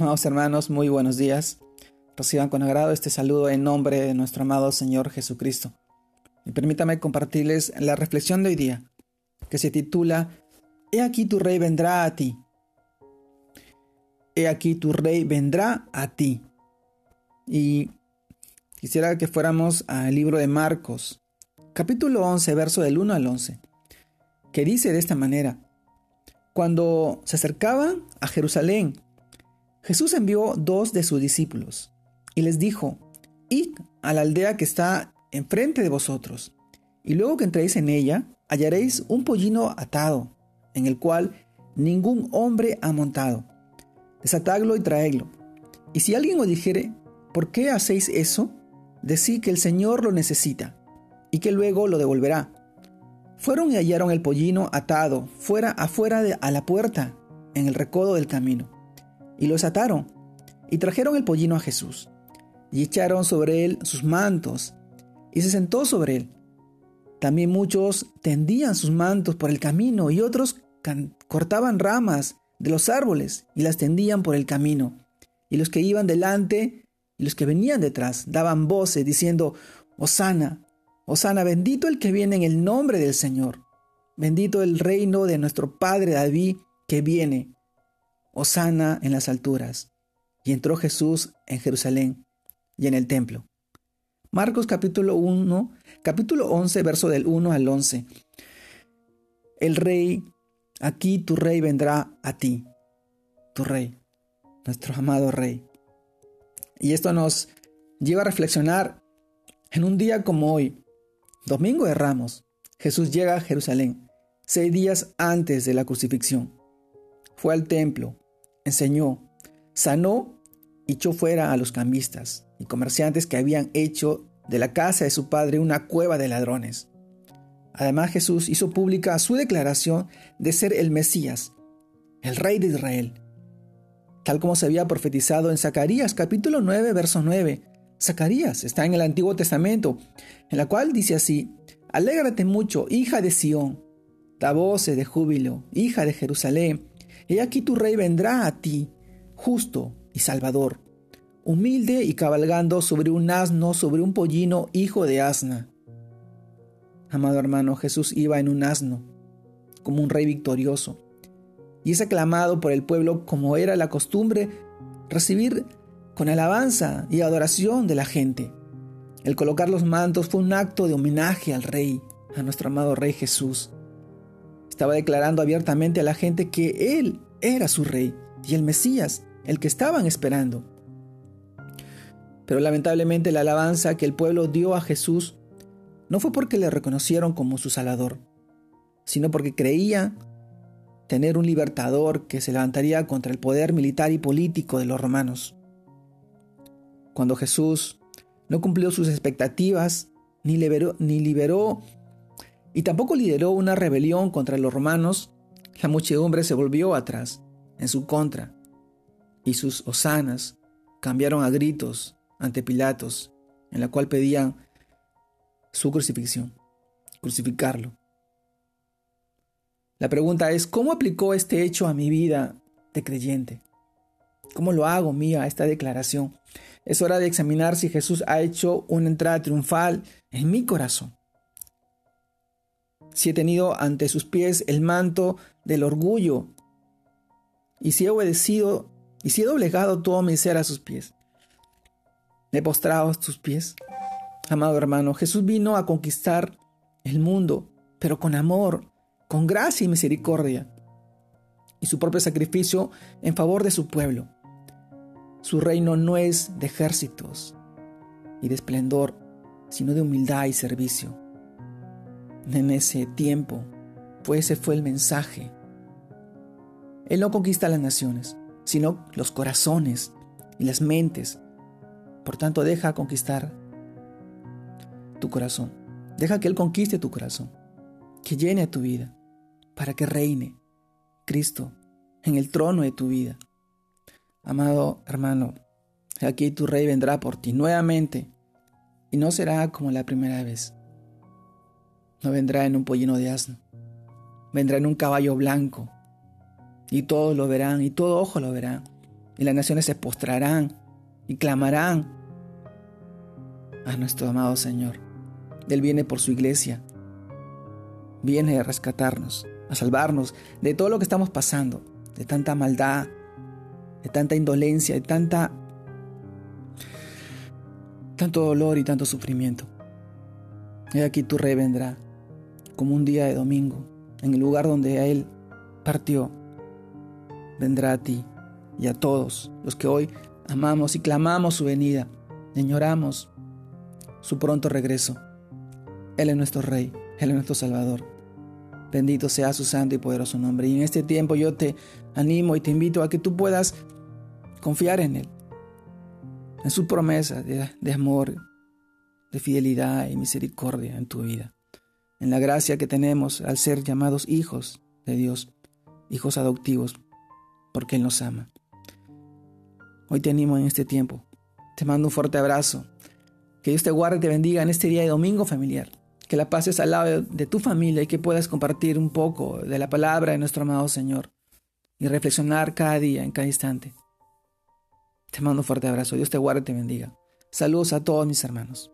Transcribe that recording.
Amados hermanos, muy buenos días. Reciban con agrado este saludo en nombre de nuestro amado Señor Jesucristo. Y permítame compartirles la reflexión de hoy día, que se titula He aquí tu rey vendrá a ti. He aquí tu rey vendrá a ti. Y quisiera que fuéramos al libro de Marcos, capítulo 11, verso del 1 al 11, que dice de esta manera, Cuando se acercaban a Jerusalén, Jesús envió dos de sus discípulos y les dijo, Id a la aldea que está enfrente de vosotros, y luego que entréis en ella, hallaréis un pollino atado, en el cual ningún hombre ha montado. Desatadlo y traedlo. Y si alguien os dijere, ¿por qué hacéis eso? Decid que el Señor lo necesita, y que luego lo devolverá. Fueron y hallaron el pollino atado, fuera afuera de, a la puerta, en el recodo del camino y los ataron, y trajeron el pollino a Jesús, y echaron sobre él sus mantos, y se sentó sobre él. También muchos tendían sus mantos por el camino, y otros cortaban ramas de los árboles y las tendían por el camino. Y los que iban delante y los que venían detrás daban voces diciendo, Osana, Osana, bendito el que viene en el nombre del Señor, bendito el reino de nuestro Padre David que viene Osana en las alturas. Y entró Jesús en Jerusalén y en el templo. Marcos capítulo 1, capítulo 11, verso del 1 al 11. El rey, aquí tu rey vendrá a ti, tu rey, nuestro amado rey. Y esto nos lleva a reflexionar en un día como hoy, domingo de Ramos, Jesús llega a Jerusalén, seis días antes de la crucifixión. Fue al templo, enseñó, sanó y echó fuera a los cambistas y comerciantes que habían hecho de la casa de su padre una cueva de ladrones. Además Jesús hizo pública su declaración de ser el Mesías, el Rey de Israel, tal como se había profetizado en Zacarías capítulo 9, verso 9. Zacarías está en el Antiguo Testamento, en la cual dice así, Alégrate mucho, hija de Sión, da voces de júbilo, hija de Jerusalén, He aquí tu rey vendrá a ti, justo y salvador, humilde y cabalgando sobre un asno, sobre un pollino, hijo de asna. Amado hermano, Jesús iba en un asno, como un rey victorioso, y es aclamado por el pueblo como era la costumbre recibir con alabanza y adoración de la gente. El colocar los mantos fue un acto de homenaje al rey, a nuestro amado rey Jesús. Estaba declarando abiertamente a la gente que Él era su rey y el Mesías, el que estaban esperando. Pero lamentablemente la alabanza que el pueblo dio a Jesús no fue porque le reconocieron como su Salvador, sino porque creían tener un libertador que se levantaría contra el poder militar y político de los romanos. Cuando Jesús no cumplió sus expectativas, ni liberó, ni liberó y tampoco lideró una rebelión contra los romanos, la muchedumbre se volvió atrás, en su contra, y sus hosanas cambiaron a gritos ante Pilatos, en la cual pedían su crucifixión, crucificarlo. La pregunta es, ¿cómo aplicó este hecho a mi vida de creyente? ¿Cómo lo hago mía esta declaración? Es hora de examinar si Jesús ha hecho una entrada triunfal en mi corazón si he tenido ante sus pies el manto del orgullo, y si he obedecido y si he doblegado todo mi ser a sus pies. He postrado a sus pies. Amado hermano, Jesús vino a conquistar el mundo, pero con amor, con gracia y misericordia, y su propio sacrificio en favor de su pueblo. Su reino no es de ejércitos y de esplendor, sino de humildad y servicio en ese tiempo, pues ese fue el mensaje. Él no conquista las naciones, sino los corazones y las mentes. Por tanto, deja conquistar tu corazón. Deja que Él conquiste tu corazón, que llene tu vida, para que reine Cristo en el trono de tu vida. Amado hermano, aquí tu rey vendrá por ti nuevamente y no será como la primera vez. No vendrá en un pollino de asno. Vendrá en un caballo blanco. Y todos lo verán, y todo ojo lo verá. y las naciones se postrarán y clamarán a nuestro amado Señor. Él viene por su iglesia, viene a rescatarnos, a salvarnos de todo lo que estamos pasando, de tanta maldad, de tanta indolencia, de tanta tanto dolor y tanto sufrimiento. He aquí tu rey vendrá como un día de domingo, en el lugar donde Él partió, vendrá a ti y a todos los que hoy amamos y clamamos su venida, añoramos su pronto regreso. Él es nuestro Rey, Él es nuestro Salvador. Bendito sea su santo y poderoso nombre. Y en este tiempo yo te animo y te invito a que tú puedas confiar en Él, en su promesa de amor, de fidelidad y misericordia en tu vida, en la gracia que tenemos al ser llamados hijos de Dios, hijos adoptivos, porque Él nos ama. Hoy te animo en este tiempo. Te mando un fuerte abrazo. Que Dios te guarde y te bendiga en este día de domingo familiar. Que la pases al lado de tu familia y que puedas compartir un poco de la palabra de nuestro amado Señor y reflexionar cada día, en cada instante. Te mando un fuerte abrazo. Dios te guarde y te bendiga. Saludos a todos mis hermanos.